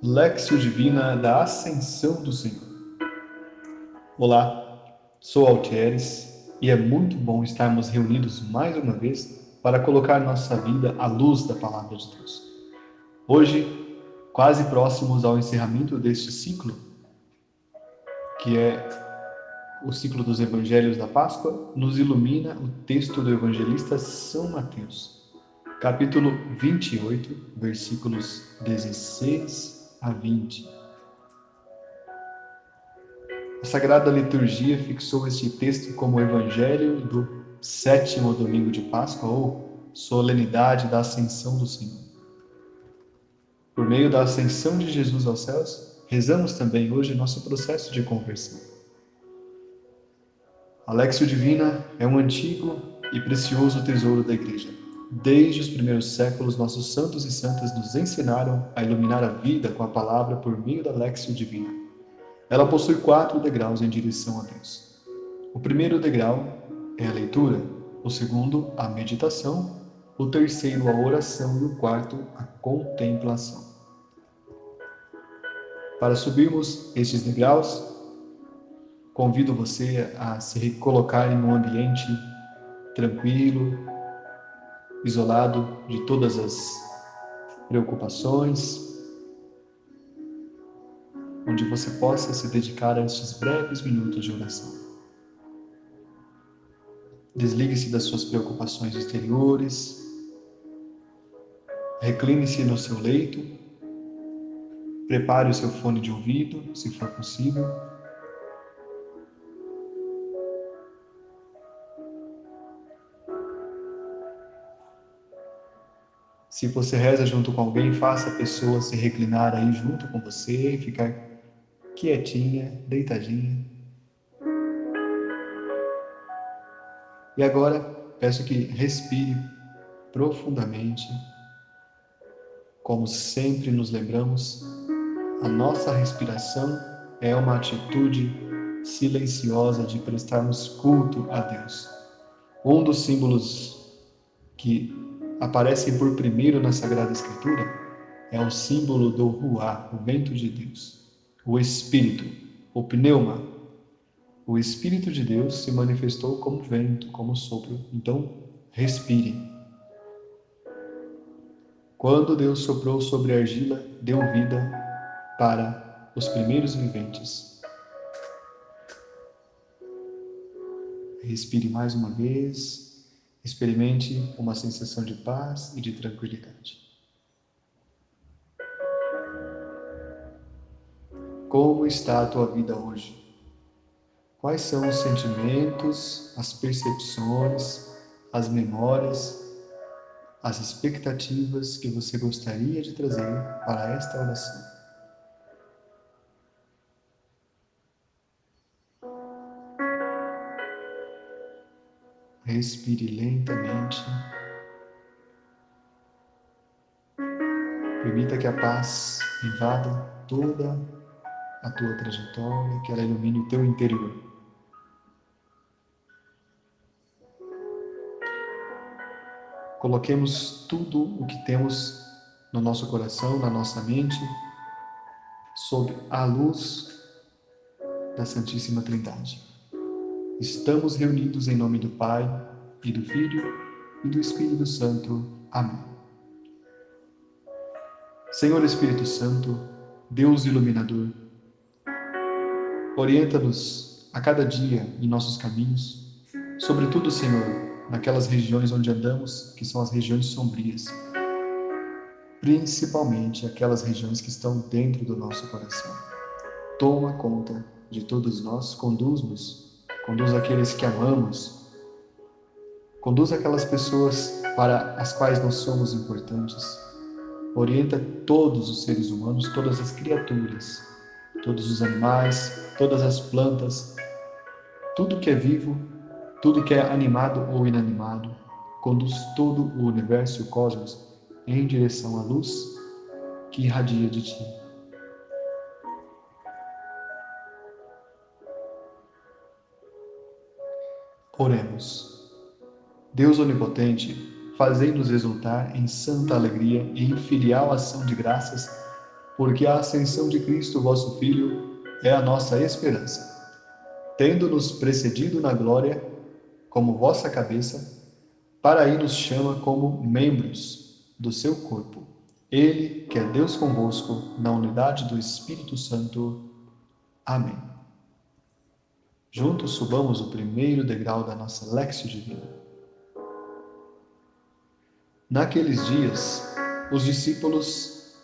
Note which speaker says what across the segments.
Speaker 1: Lexio Divina da Ascensão do Senhor. Olá, sou Altieres e é muito bom estarmos reunidos mais uma vez para colocar nossa vida à luz da Palavra de Deus. Hoje, quase próximos ao encerramento deste ciclo, que é o ciclo dos Evangelhos da Páscoa, nos ilumina o texto do evangelista São Mateus capítulo 28, versículos 16 a 20. A Sagrada Liturgia fixou este texto como evangelho do sétimo domingo de Páscoa ou solenidade da Ascensão do Senhor. Por meio da ascensão de Jesus aos céus, rezamos também hoje nosso processo de conversão. A Lexio Divina é um antigo e precioso tesouro da Igreja Desde os primeiros séculos, nossos santos e santas nos ensinaram a iluminar a vida com a palavra por meio da Lexio Divina. Ela possui quatro degraus em direção a Deus. O primeiro degrau é a leitura, o segundo, a meditação, o terceiro, a oração e o quarto, a contemplação. Para subirmos estes degraus, convido você a se recolocar em um ambiente tranquilo, isolado de todas as preocupações, onde você possa se dedicar a estes breves minutos de oração. Desligue-se das suas preocupações exteriores, recline-se no seu leito, prepare o seu fone de ouvido, se for possível Se você reza junto com alguém, faça a pessoa se reclinar aí junto com você e ficar quietinha, deitadinha. E agora, peço que respire profundamente. Como sempre nos lembramos, a nossa respiração é uma atitude silenciosa de prestarmos culto a Deus. Um dos símbolos que aparecem por primeiro na Sagrada Escritura é o símbolo do Ruá, o vento de Deus, o Espírito, o pneuma. O Espírito de Deus se manifestou como vento, como sopro. Então, respire. Quando Deus soprou sobre a argila, deu vida para os primeiros viventes. Respire mais uma vez. Experimente uma sensação de paz e de tranquilidade. Como está a tua vida hoje? Quais são os sentimentos, as percepções, as memórias, as expectativas que você gostaria de trazer para esta oração? Respire lentamente. Permita que a paz invada toda a tua trajetória, que ela ilumine o teu interior. Coloquemos tudo o que temos no nosso coração, na nossa mente, sob a luz da Santíssima Trindade. Estamos reunidos em nome do Pai, e do Filho, e do Espírito Santo. Amém. Senhor Espírito Santo, Deus iluminador, orienta-nos a cada dia em nossos caminhos, sobretudo, Senhor, naquelas regiões onde andamos, que são as regiões sombrias, principalmente aquelas regiões que estão dentro do nosso coração. Toma conta de todos nós, conduz-nos conduz aqueles que amamos, conduz aquelas pessoas para as quais nós somos importantes, orienta todos os seres humanos, todas as criaturas, todos os animais, todas as plantas, tudo que é vivo, tudo que é animado ou inanimado, conduz todo o universo e o cosmos em direção à luz que irradia de ti. Oremos. Deus onipotente, fazei-nos exultar em santa alegria e em filial ação de graças porque a ascensão de Cristo, vosso Filho, é a nossa esperança. Tendo-nos precedido na glória, como vossa cabeça, para aí nos chama como membros do seu corpo. Ele, que é Deus convosco, na unidade do Espírito Santo. Amém. Juntos subamos o primeiro degrau da nossa Lexio Divina. Naqueles dias, os discípulos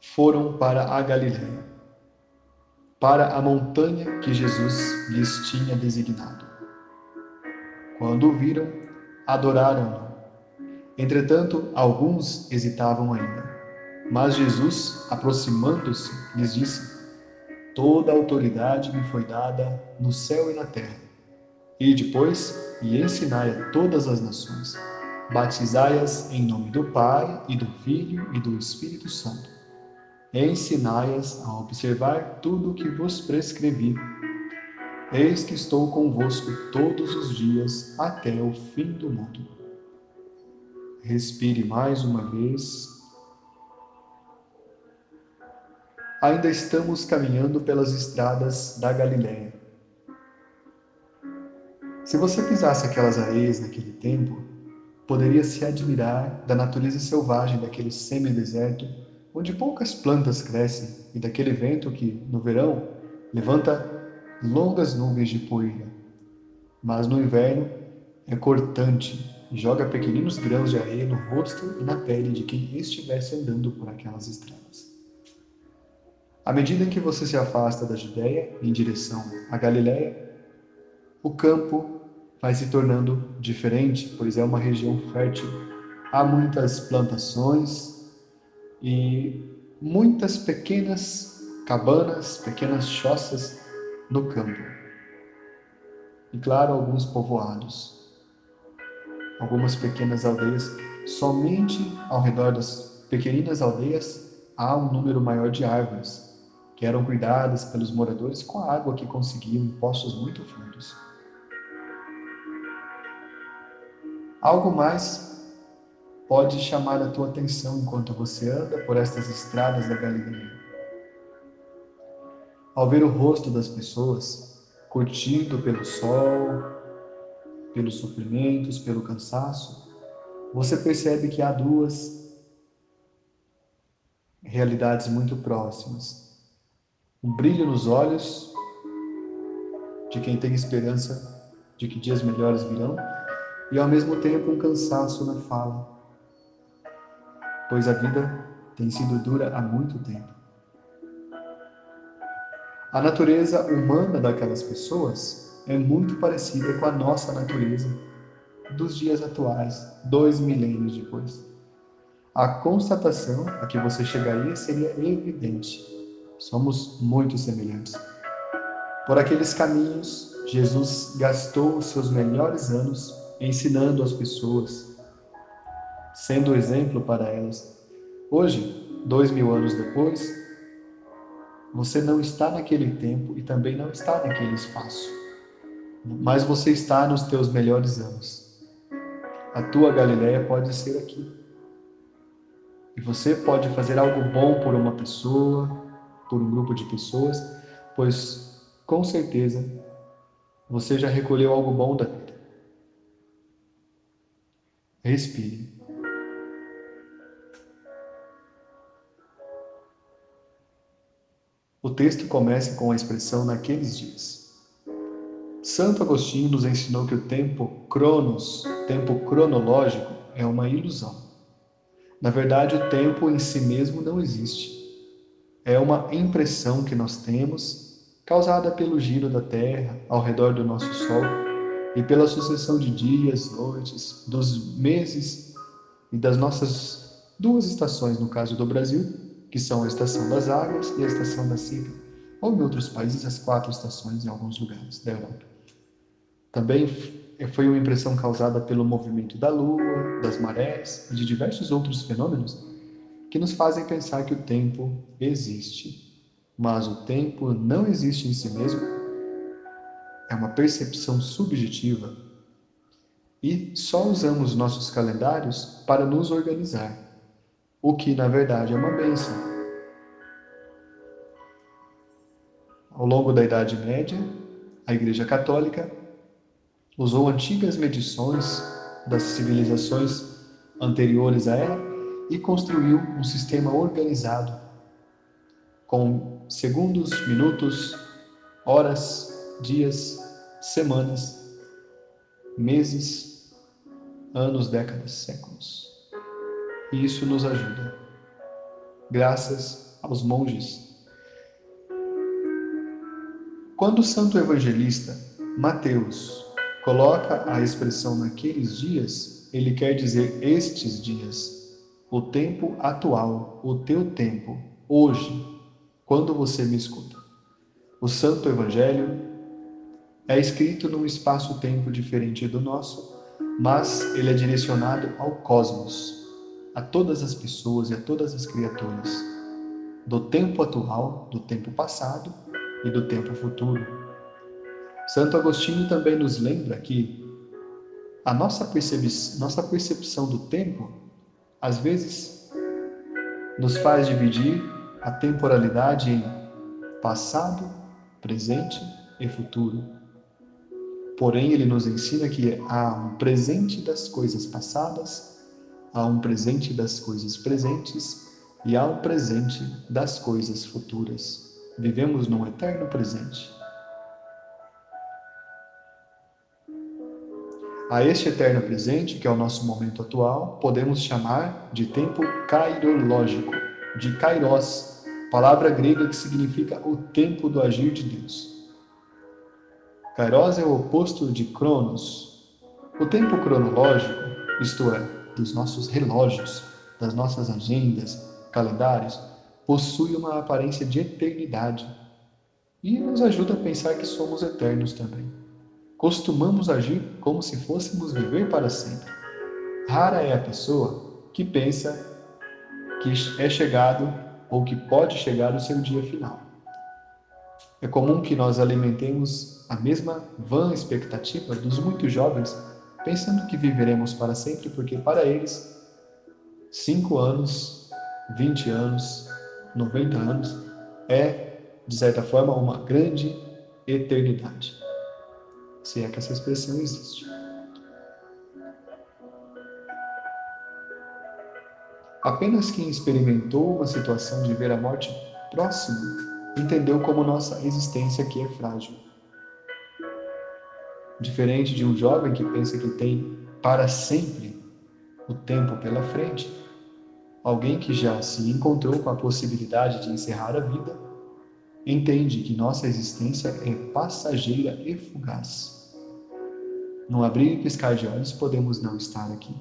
Speaker 1: foram para a Galiléia, para a montanha que Jesus lhes tinha designado. Quando o viram, adoraram-no. Entretanto, alguns hesitavam ainda. Mas Jesus, aproximando-se, lhes disse: Toda a autoridade me foi dada no céu e na terra. E depois, e ensinai a todas as nações batizai-as em nome do Pai e do Filho e do Espírito Santo. Ensinai-as a observar tudo o que vos prescrevi. Eis que estou convosco todos os dias até o fim do mundo. Respire mais uma vez. Ainda estamos caminhando pelas estradas da Galiléia. Se você pisasse aquelas areias naquele tempo, poderia se admirar da natureza selvagem daquele semi-deserto, onde poucas plantas crescem, e daquele vento que, no verão, levanta longas nuvens de poeira. Mas no inverno é cortante e joga pequeninos grãos de areia no rosto e na pele de quem estivesse andando por aquelas estradas. À medida que você se afasta da Judéia em direção à Galiléia, o campo vai se tornando diferente, pois é uma região fértil. Há muitas plantações e muitas pequenas cabanas, pequenas choças no campo. E claro, alguns povoados. Algumas pequenas aldeias. Somente ao redor das pequeninas aldeias há um número maior de árvores, que eram cuidadas pelos moradores com a água que conseguiam em poços muito fundos. Algo mais pode chamar a tua atenção enquanto você anda por estas estradas da Galileia. Ao ver o rosto das pessoas, curtido pelo sol, pelos sofrimentos, pelo cansaço, você percebe que há duas realidades muito próximas. Um brilho nos olhos de quem tem esperança de que dias melhores virão e ao mesmo tempo um cansaço na fala, pois a vida tem sido dura há muito tempo. A natureza humana daquelas pessoas é muito parecida com a nossa natureza dos dias atuais, dois milênios depois. A constatação a que você chegaria seria evidente. Somos muito semelhantes. Por aqueles caminhos, Jesus gastou os seus melhores anos ensinando as pessoas, sendo exemplo para elas. Hoje, dois mil anos depois, você não está naquele tempo e também não está naquele espaço, mas você está nos teus melhores anos. A tua Galileia pode ser aqui. E você pode fazer algo bom por uma pessoa, por um grupo de pessoas, pois com certeza você já recolheu algo bom da vida. Respire. O texto começa com a expressão naqueles dias. Santo Agostinho nos ensinou que o tempo cronos, tempo cronológico, é uma ilusão. Na verdade, o tempo em si mesmo não existe. É uma impressão que nós temos, causada pelo giro da Terra ao redor do nosso Sol e pela sucessão de dias, noites, dos meses e das nossas duas estações, no caso do Brasil, que são a estação das águas e a estação da seca, ou em outros países, as quatro estações em alguns lugares da Europa. Também foi uma impressão causada pelo movimento da Lua, das marés e de diversos outros fenômenos que nos fazem pensar que o tempo existe. Mas o tempo não existe em si mesmo é uma percepção subjetiva e só usamos nossos calendários para nos organizar. o que na verdade é uma bênção. Ao longo da Idade Média, a Igreja Católica usou antigas medições das civilizações anteriores a ela e construiu um sistema organizado com segundos, minutos, horas, dias, semanas, meses, anos, décadas, séculos. E isso nos ajuda, graças aos monges. Quando o santo evangelista Mateus coloca a expressão naqueles dias, ele quer dizer estes dias, o tempo atual, o teu tempo, hoje, quando você me escuta. O Santo Evangelho é escrito num espaço-tempo diferente do nosso, mas ele é direcionado ao cosmos, a todas as pessoas e a todas as criaturas, do tempo atual, do tempo passado e do tempo futuro. Santo Agostinho também nos lembra que a nossa, percep nossa percepção do tempo, às vezes, nos faz dividir a temporalidade em passado, presente e futuro. Porém, ele nos ensina que há um presente das coisas passadas, há um presente das coisas presentes e há um presente das coisas futuras. Vivemos num eterno presente. A este eterno presente, que é o nosso momento atual, podemos chamar de tempo cairológico de kairos, palavra grega que significa o tempo do agir de Deus. Kairos é o oposto de Cronos. O tempo cronológico, isto é, dos nossos relógios, das nossas agendas, calendários, possui uma aparência de eternidade e nos ajuda a pensar que somos eternos também. Costumamos agir como se fôssemos viver para sempre. Rara é a pessoa que pensa que é chegado ou que pode chegar o seu dia final. É comum que nós alimentemos a mesma vã expectativa dos muito jovens, pensando que viveremos para sempre, porque para eles, cinco anos, vinte anos, noventa anos é, de certa forma, uma grande eternidade. Se é que essa expressão existe. Apenas quem experimentou uma situação de ver a morte próxima entendeu como nossa existência aqui é frágil. Diferente de um jovem que pensa que tem para sempre o tempo pela frente, alguém que já se encontrou com a possibilidade de encerrar a vida entende que nossa existência é passageira e fugaz. No abrir e piscar de olhos podemos não estar aqui.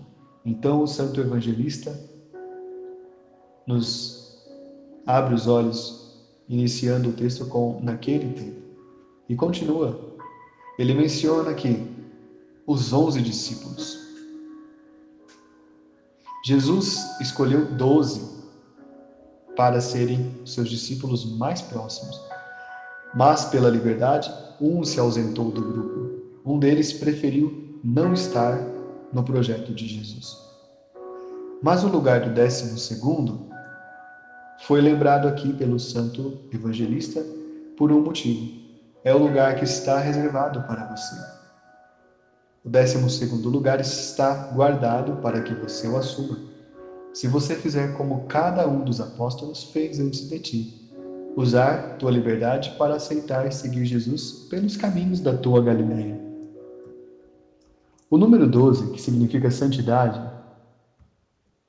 Speaker 1: Então o santo evangelista nos abre os olhos, iniciando o texto com naquele tempo. E continua. Ele menciona aqui os onze discípulos. Jesus escolheu doze para serem seus discípulos mais próximos. Mas, pela liberdade, um se ausentou do grupo. Um deles preferiu não estar no projeto de Jesus. Mas o lugar do décimo segundo foi lembrado aqui pelo santo evangelista por um motivo. É o lugar que está reservado para você. O décimo segundo lugar está guardado para que você o assuma. Se você fizer como cada um dos apóstolos fez antes de ti, usar tua liberdade para aceitar e seguir Jesus pelos caminhos da tua Galileia. O número 12, que significa santidade,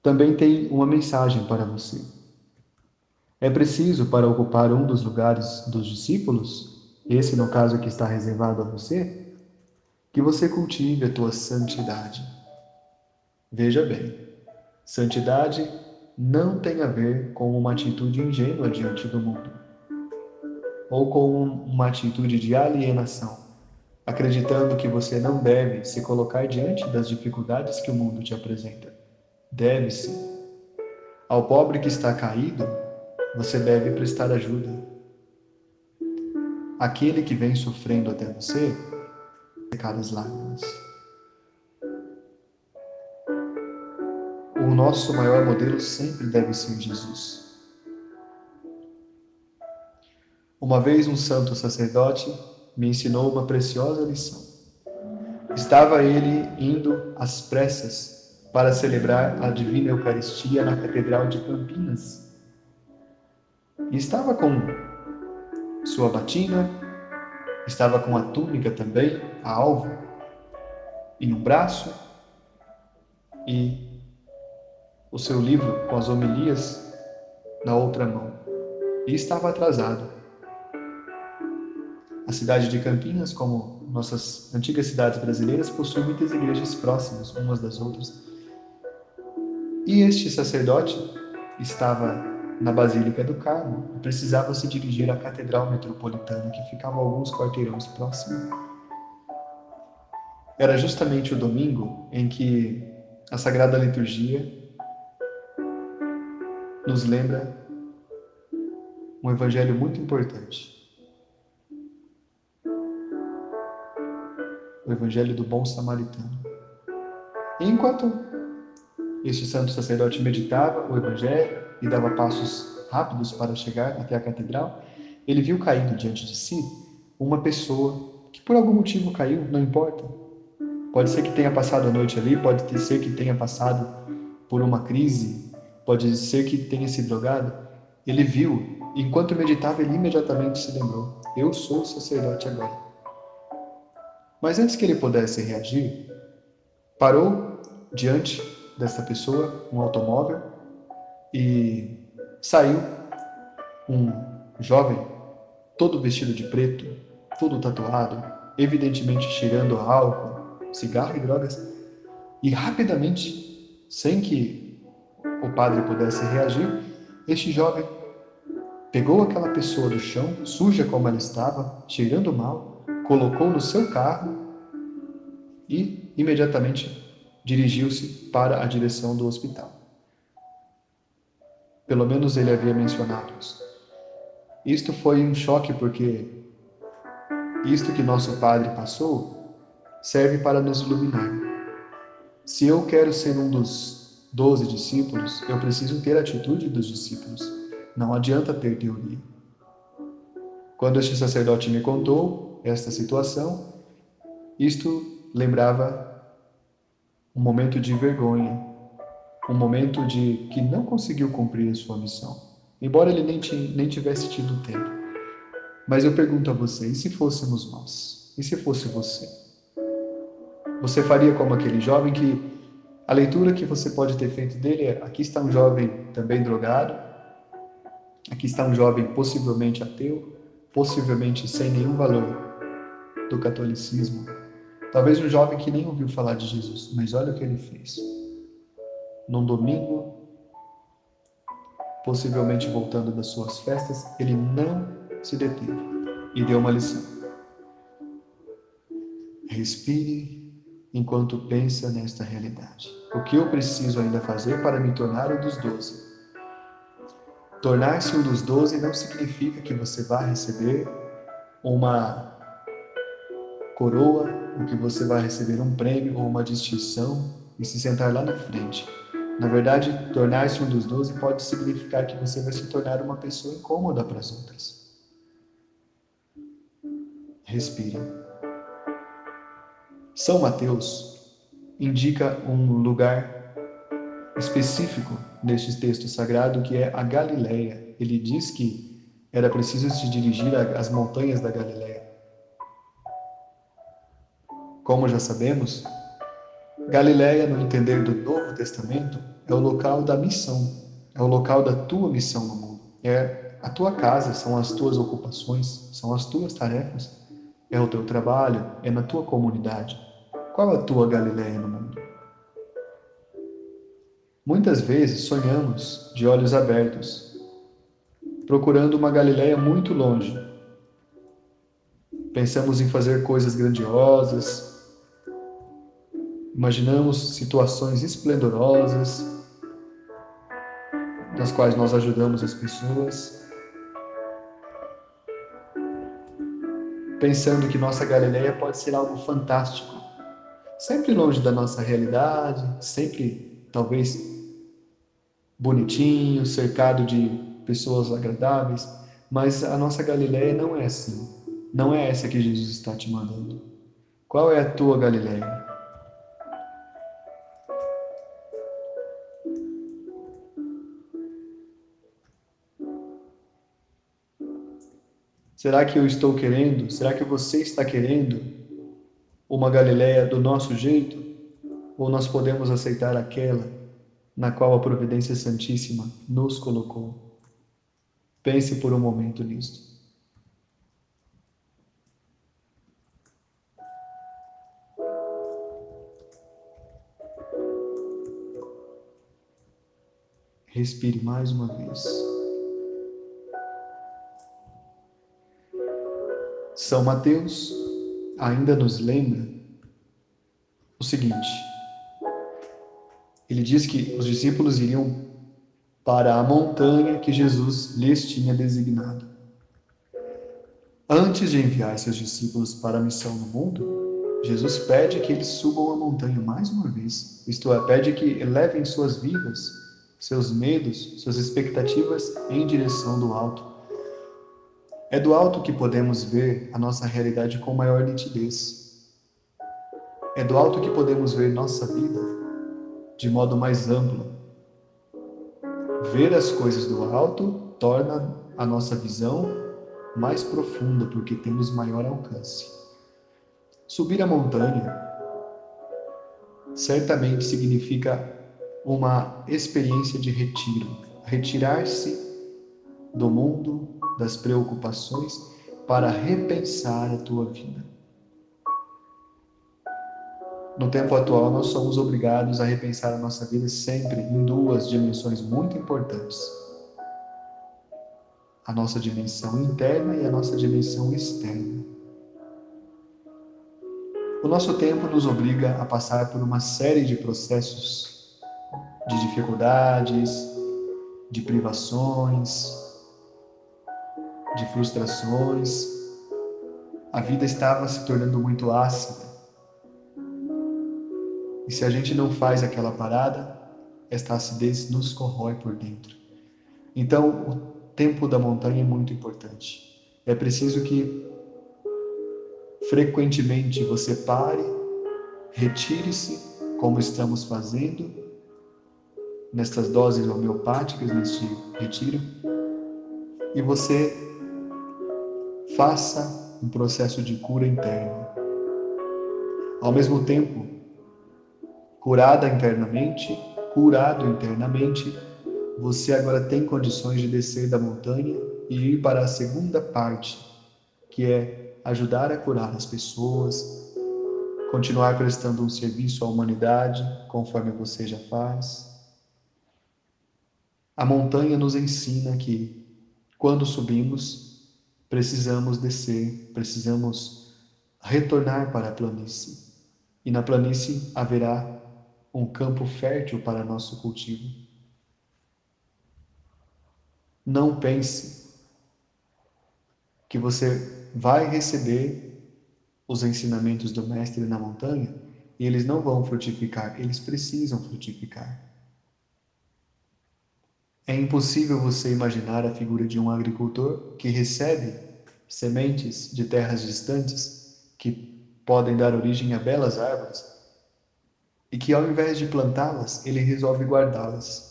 Speaker 1: também tem uma mensagem para você. É preciso, para ocupar um dos lugares dos discípulos, esse no caso que está reservado a você, que você cultive a tua santidade. Veja bem, santidade não tem a ver com uma atitude ingênua diante do mundo, ou com uma atitude de alienação, acreditando que você não deve se colocar diante das dificuldades que o mundo te apresenta. Deve-se. Ao pobre que está caído, você deve prestar ajuda. Aquele que vem sofrendo até você, secar as lágrimas. O nosso maior modelo sempre deve ser Jesus. Uma vez um santo sacerdote me ensinou uma preciosa lição. Estava ele indo às pressas para celebrar a Divina Eucaristia na Catedral de Campinas. E estava com sua batina, estava com a túnica também, a alvo, em um braço, e o seu livro com as homilias na outra mão. E estava atrasado. A cidade de Campinas, como nossas antigas cidades brasileiras, possui muitas igrejas próximas umas das outras. E este sacerdote estava na Basílica do Carmo e precisava se dirigir à Catedral Metropolitana, que ficava alguns quarteirões próximo. Era justamente o domingo em que a Sagrada Liturgia nos lembra um evangelho muito importante. o Evangelho do Bom Samaritano. Enquanto este santo sacerdote meditava o Evangelho e dava passos rápidos para chegar até a catedral, ele viu caído diante de si uma pessoa que por algum motivo caiu, não importa. Pode ser que tenha passado a noite ali, pode ser que tenha passado por uma crise, pode ser que tenha se drogado. Ele viu, enquanto meditava, ele imediatamente se lembrou: Eu sou o sacerdote agora. Mas antes que ele pudesse reagir, parou diante desta pessoa um automóvel e saiu um jovem todo vestido de preto, todo tatuado, evidentemente cheirando álcool, cigarro e drogas, e rapidamente, sem que o padre pudesse reagir, este jovem pegou aquela pessoa do chão, suja como ela estava, cheirando mal, colocou no seu carro e imediatamente dirigiu-se para a direção do hospital. Pelo menos ele havia mencionado isso. Isto foi um choque porque isto que nosso Padre passou serve para nos iluminar. Se eu quero ser um dos doze discípulos, eu preciso ter a atitude dos discípulos. Não adianta ter teoria. Quando este sacerdote me contou, esta situação, isto lembrava um momento de vergonha, um momento de que não conseguiu cumprir a sua missão, embora ele nem, nem tivesse tido tempo. Mas eu pergunto a você, e se fôssemos nós? E se fosse você? Você faria como aquele jovem que a leitura que você pode ter feito dele é: aqui está um jovem também drogado, aqui está um jovem possivelmente ateu, possivelmente sem nenhum valor do catolicismo. Talvez um jovem que nem ouviu falar de Jesus, mas olha o que ele fez. Num domingo, possivelmente voltando das suas festas, ele não se deteve e deu uma lição. Respire enquanto pensa nesta realidade. O que eu preciso ainda fazer para me tornar um dos doze? Tornar-se um dos doze não significa que você vá receber uma coroa, o que você vai receber um prêmio ou uma distinção e se sentar lá na frente. Na verdade, tornar-se um dos doze pode significar que você vai se tornar uma pessoa incômoda para as outras. Respire. São Mateus indica um lugar específico neste texto sagrado que é a Galileia. Ele diz que era preciso se dirigir às montanhas da Galileia. Como já sabemos, Galiléia, no entender do Novo Testamento, é o local da missão, é o local da tua missão no mundo. É a tua casa, são as tuas ocupações, são as tuas tarefas, é o teu trabalho, é na tua comunidade. Qual a tua Galiléia no mundo? Muitas vezes sonhamos de olhos abertos, procurando uma Galiléia muito longe. Pensamos em fazer coisas grandiosas, Imaginamos situações esplendorosas, nas quais nós ajudamos as pessoas, pensando que nossa Galileia pode ser algo fantástico, sempre longe da nossa realidade, sempre talvez bonitinho, cercado de pessoas agradáveis, mas a nossa Galileia não é assim. Não é essa que Jesus está te mandando. Qual é a tua Galileia? Será que eu estou querendo? Será que você está querendo uma Galileia do nosso jeito? Ou nós podemos aceitar aquela na qual a Providência Santíssima nos colocou? Pense por um momento nisto. Respire mais uma vez. São Mateus ainda nos lembra o seguinte: ele diz que os discípulos iriam para a montanha que Jesus lhes tinha designado. Antes de enviar seus discípulos para a missão no mundo, Jesus pede que eles subam a montanha mais uma vez, isto é, pede que elevem suas vidas, seus medos, suas expectativas em direção do alto é do alto que podemos ver a nossa realidade com maior nitidez. É do alto que podemos ver nossa vida de modo mais amplo. Ver as coisas do alto torna a nossa visão mais profunda porque temos maior alcance. Subir a montanha certamente significa uma experiência de retiro, retirar-se do mundo das preocupações para repensar a tua vida. No tempo atual, nós somos obrigados a repensar a nossa vida sempre em duas dimensões muito importantes: a nossa dimensão interna e a nossa dimensão externa. O nosso tempo nos obriga a passar por uma série de processos de dificuldades, de privações, de frustrações. A vida estava se tornando muito ácida. E se a gente não faz aquela parada, esta acidez nos corrói por dentro. Então, o tempo da montanha é muito importante. É preciso que frequentemente você pare, retire-se, como estamos fazendo nestas doses homeopáticas, neste retiro, e você faça um processo de cura interna. Ao mesmo tempo, curada internamente, curado internamente, você agora tem condições de descer da montanha e ir para a segunda parte, que é ajudar a curar as pessoas, continuar prestando um serviço à humanidade, conforme você já faz. A montanha nos ensina que, quando subimos, precisamos descer, precisamos retornar para a planície. E na planície haverá um campo fértil para nosso cultivo. Não pense que você vai receber os ensinamentos do Mestre na montanha e eles não vão frutificar, eles precisam frutificar. É impossível você imaginar a figura de um agricultor que recebe sementes de terras distantes que podem dar origem a belas árvores e que, ao invés de plantá-las, ele resolve guardá-las.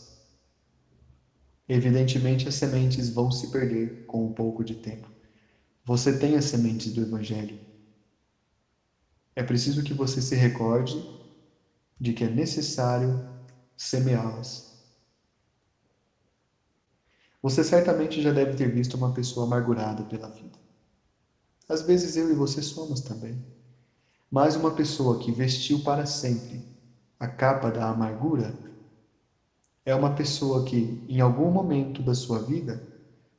Speaker 1: Evidentemente, as sementes vão se perder com um pouco de tempo. Você tem as sementes do Evangelho. É preciso que você se recorde de que é necessário semeá-las. Você certamente já deve ter visto uma pessoa amargurada pela vida. Às vezes eu e você somos também. Mas uma pessoa que vestiu para sempre a capa da amargura é uma pessoa que, em algum momento da sua vida,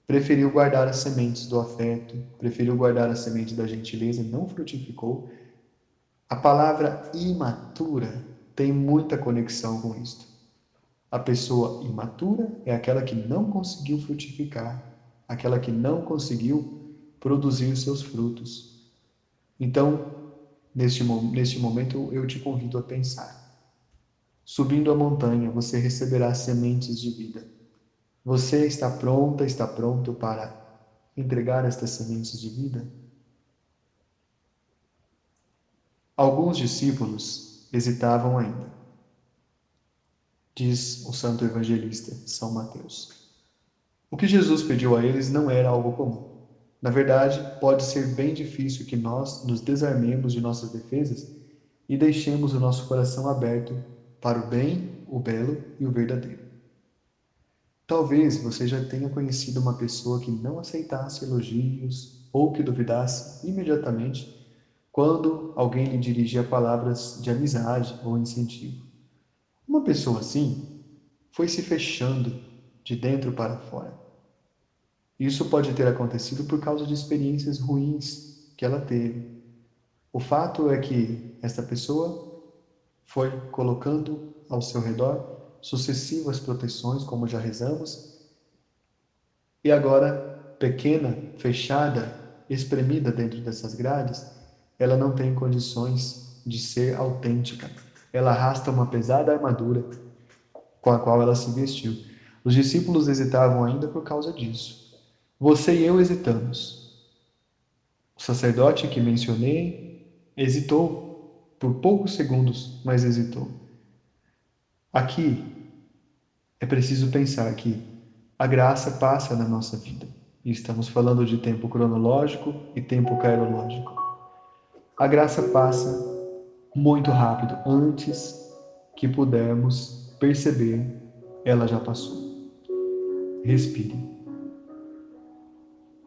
Speaker 1: preferiu guardar as sementes do afeto, preferiu guardar a semente da gentileza e não frutificou. A palavra imatura tem muita conexão com isto. A pessoa imatura é aquela que não conseguiu frutificar, aquela que não conseguiu produzir os seus frutos. Então, neste, neste momento, eu te convido a pensar Subindo a montanha, você receberá sementes de vida. Você está pronta, está pronto para entregar estas sementes de vida? Alguns discípulos hesitavam ainda. Diz o santo evangelista São Mateus. O que Jesus pediu a eles não era algo comum. Na verdade, pode ser bem difícil que nós nos desarmemos de nossas defesas e deixemos o nosso coração aberto para o bem, o belo e o verdadeiro. Talvez você já tenha conhecido uma pessoa que não aceitasse elogios ou que duvidasse imediatamente quando alguém lhe dirigia palavras de amizade ou incentivo. Uma pessoa assim foi se fechando de dentro para fora. Isso pode ter acontecido por causa de experiências ruins que ela teve. O fato é que esta pessoa foi colocando ao seu redor sucessivas proteções, como já rezamos, e agora, pequena, fechada, espremida dentro dessas grades, ela não tem condições de ser autêntica. Ela arrasta uma pesada armadura com a qual ela se vestiu. Os discípulos hesitavam ainda por causa disso. Você e eu hesitamos. O sacerdote que mencionei hesitou por poucos segundos, mas hesitou. Aqui é preciso pensar que a graça passa na nossa vida. E estamos falando de tempo cronológico e tempo cairológico. A graça passa muito rápido. Antes que pudermos perceber, ela já passou. Respire.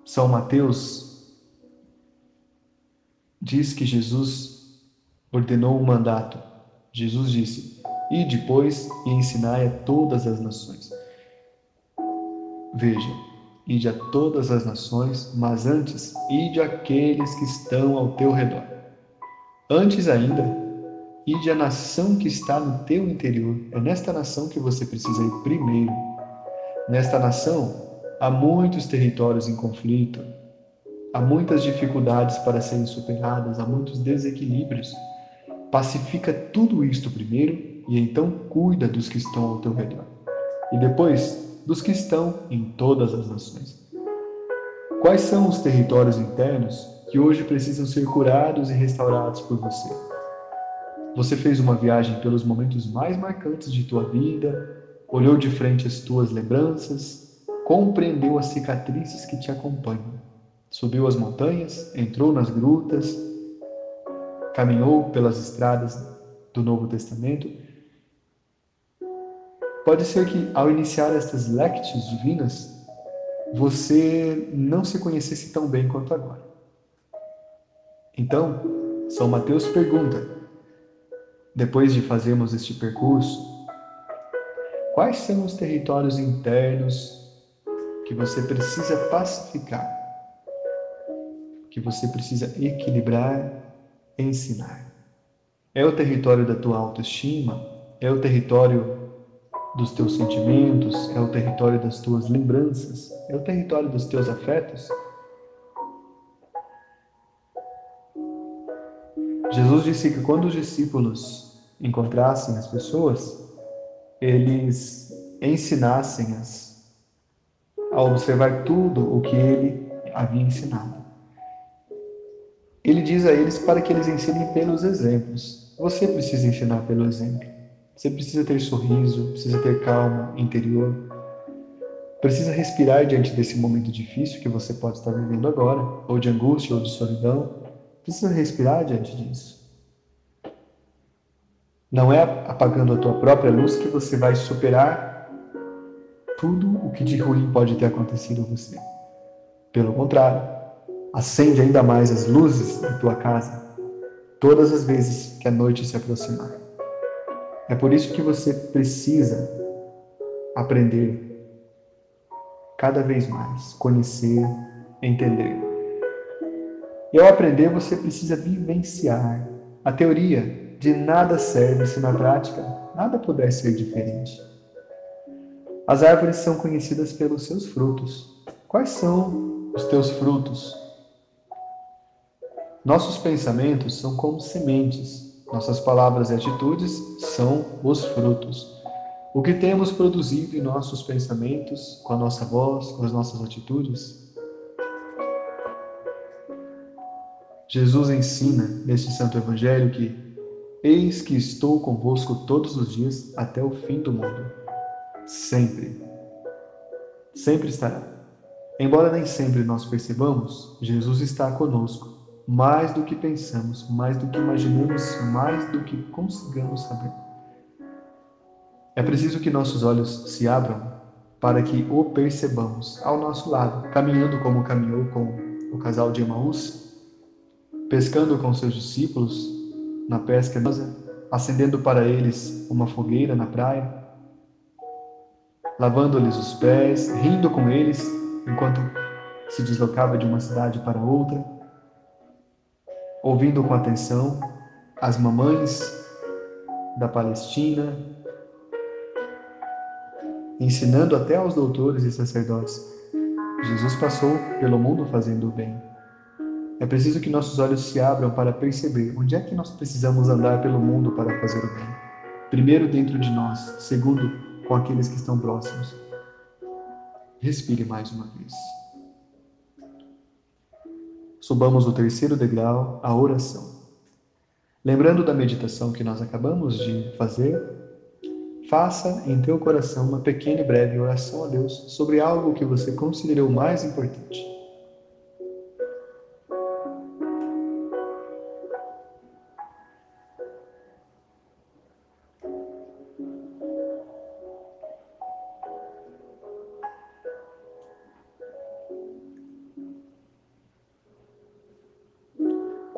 Speaker 1: São Mateus diz que Jesus ordenou um mandato. Jesus disse: e depois e ensinai a todas as nações. Veja, ide a todas as nações, mas antes, ide àqueles que estão ao teu redor. Antes ainda, ide à nação que está no teu interior. É nesta nação que você precisa ir primeiro. Nesta nação, há muitos territórios em conflito, há muitas dificuldades para serem superadas, há muitos desequilíbrios. Pacifica tudo isto primeiro e então cuida dos que estão ao teu redor. E depois, dos que estão em todas as nações. Quais são os territórios internos que hoje precisam ser curados e restaurados por você? Você fez uma viagem pelos momentos mais marcantes de tua vida, olhou de frente as tuas lembranças, compreendeu as cicatrizes que te acompanham, subiu as montanhas, entrou nas grutas, caminhou pelas estradas do Novo Testamento Pode ser que ao iniciar estas lectures divinas, você não se conhecesse tão bem quanto agora. Então, São Mateus pergunta, depois de fazermos este percurso, quais são os territórios internos que você precisa pacificar, que você precisa equilibrar, ensinar? É o território da tua autoestima? É o território dos teus sentimentos, é o território das tuas lembranças, é o território dos teus afetos. Jesus disse que quando os discípulos encontrassem as pessoas, eles ensinassem-as a observar tudo o que ele havia ensinado. Ele diz a eles para que eles ensinem pelos exemplos. Você precisa ensinar pelo exemplo. Você precisa ter sorriso, precisa ter calma interior, precisa respirar diante desse momento difícil que você pode estar vivendo agora, ou de angústia ou de solidão. Precisa respirar diante disso. Não é apagando a tua própria luz que você vai superar tudo o que de ruim pode ter acontecido a você. Pelo contrário, acende ainda mais as luzes da tua casa todas as vezes que a noite se aproximar. É por isso que você precisa aprender cada vez mais, conhecer, entender. E ao aprender, você precisa vivenciar. A teoria de nada serve se na prática nada puder ser diferente. As árvores são conhecidas pelos seus frutos. Quais são os teus frutos? Nossos pensamentos são como sementes Nossas palavras e atitudes são os frutos. O que temos produzido em nossos pensamentos, com a nossa voz, com as nossas atitudes? Jesus ensina neste Santo Evangelho que Eis que estou convosco todos os dias até o fim do mundo. Sempre. Sempre estará. Embora nem sempre nós percebamos, Jesus está conosco, mais do que pensamos, mais do que imaginamos, mais do que consigamos saber. É preciso que nossos olhos se abram para que o percebamos ao nosso lado, caminhando como caminhou com o casal de Emaús, pescando com seus discípulos na pesca, acendendo para eles uma fogueira na praia, lavando-lhes os pés, rindo com eles enquanto se deslocava de uma cidade para outra, ouvindo com atenção as mamães da Palestina, ensinando até aos doutores e sacerdotes. Jesus passou pelo mundo fazendo o bem. É preciso que nossos olhos se abram para perceber onde é que nós precisamos andar pelo mundo para fazer o bem. Primeiro, dentro de nós. Segundo, com aqueles que estão próximos. Respire mais uma vez. Subamos o terceiro degrau, a oração. Lembrando da meditação que nós acabamos de fazer, Faça em teu coração uma pequena e breve oração a Deus sobre algo que você considerou mais importante.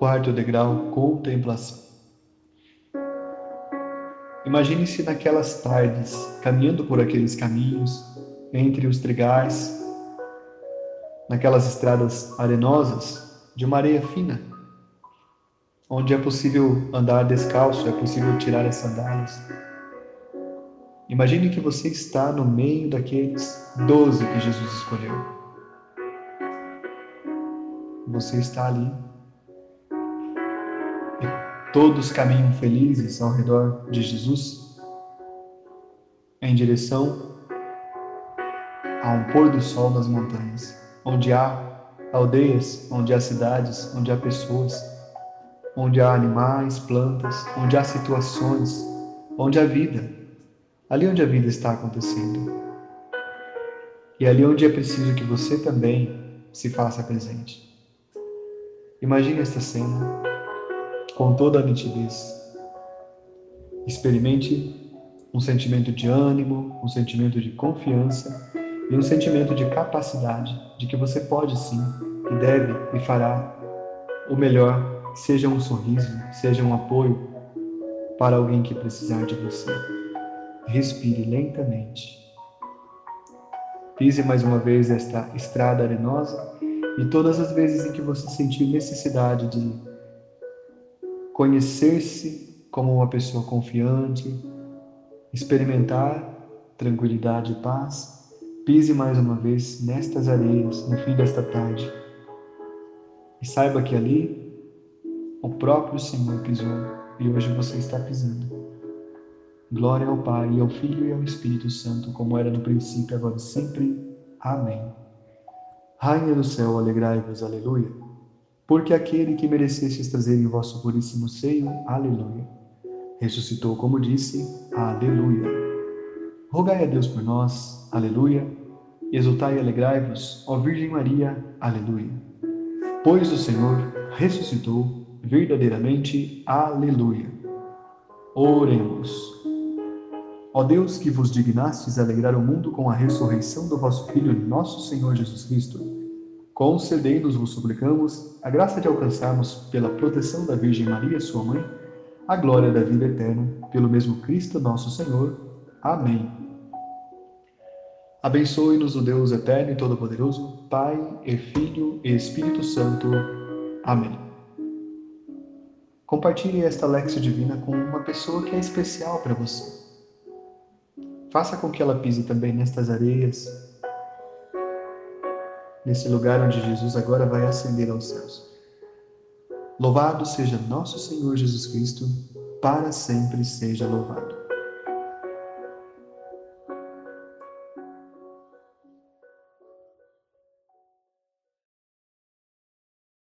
Speaker 1: Quarto degrau, contemplação. Imagine-se naquelas tardes, caminhando por aqueles caminhos, entre os trigais, naquelas estradas arenosas de uma areia fina, onde é possível andar descalço, é possível tirar as sandálias. Imagine que você está no meio daqueles doze que Jesus escolheu. Você está ali todos caminham felizes ao redor de Jesus, em direção a um pôr do sol nas montanhas, onde há aldeias, onde há cidades, onde há pessoas, onde há animais, plantas, onde há situações, onde há vida, ali onde a vida está acontecendo. E ali onde é preciso que você também se faça presente. Imagine esta cena com toda a nitidez. Experimente um sentimento de ânimo, um sentimento de confiança e um sentimento de capacidade de que você pode sim, e deve e fará o melhor, seja um sorriso, seja um apoio para alguém que precisar de você. Respire lentamente. Pise mais uma vez esta estrada arenosa e todas as vezes em que você sentir necessidade de conhecer-se como uma pessoa confiante, experimentar tranquilidade e paz, pise mais uma vez nestas areias no fim desta tarde. E saiba que ali o próprio Senhor pisou e hoje você está pisando. Glória ao Pai, ao Filho e ao Espírito Santo, como era no princípio, agora e sempre. Amém. Rainha do céu, alegrai-vos, aleluia porque aquele que merecestes trazer em vosso puríssimo seio, aleluia. Ressuscitou, como disse, aleluia. Rogai a Deus por nós, aleluia. Exultai e alegrai-vos, ó Virgem Maria, aleluia. Pois o Senhor ressuscitou, verdadeiramente, aleluia. Oremos. Ó Deus que vos dignastes alegrar o mundo com a ressurreição do vosso Filho, nosso Senhor Jesus Cristo, Concedei-nos, vos suplicamos, a graça de alcançarmos, pela proteção da Virgem Maria, sua mãe, a glória da vida eterna, pelo mesmo Cristo nosso Senhor. Amém. Abençoe-nos o Deus eterno e todo-poderoso, Pai e Filho e Espírito Santo. Amém. Compartilhe esta Lexia Divina com uma pessoa que é especial para você. Faça com que ela pise também nestas areias, nesse lugar onde Jesus agora vai ascender aos céus. Louvado seja nosso Senhor Jesus Cristo para sempre seja louvado.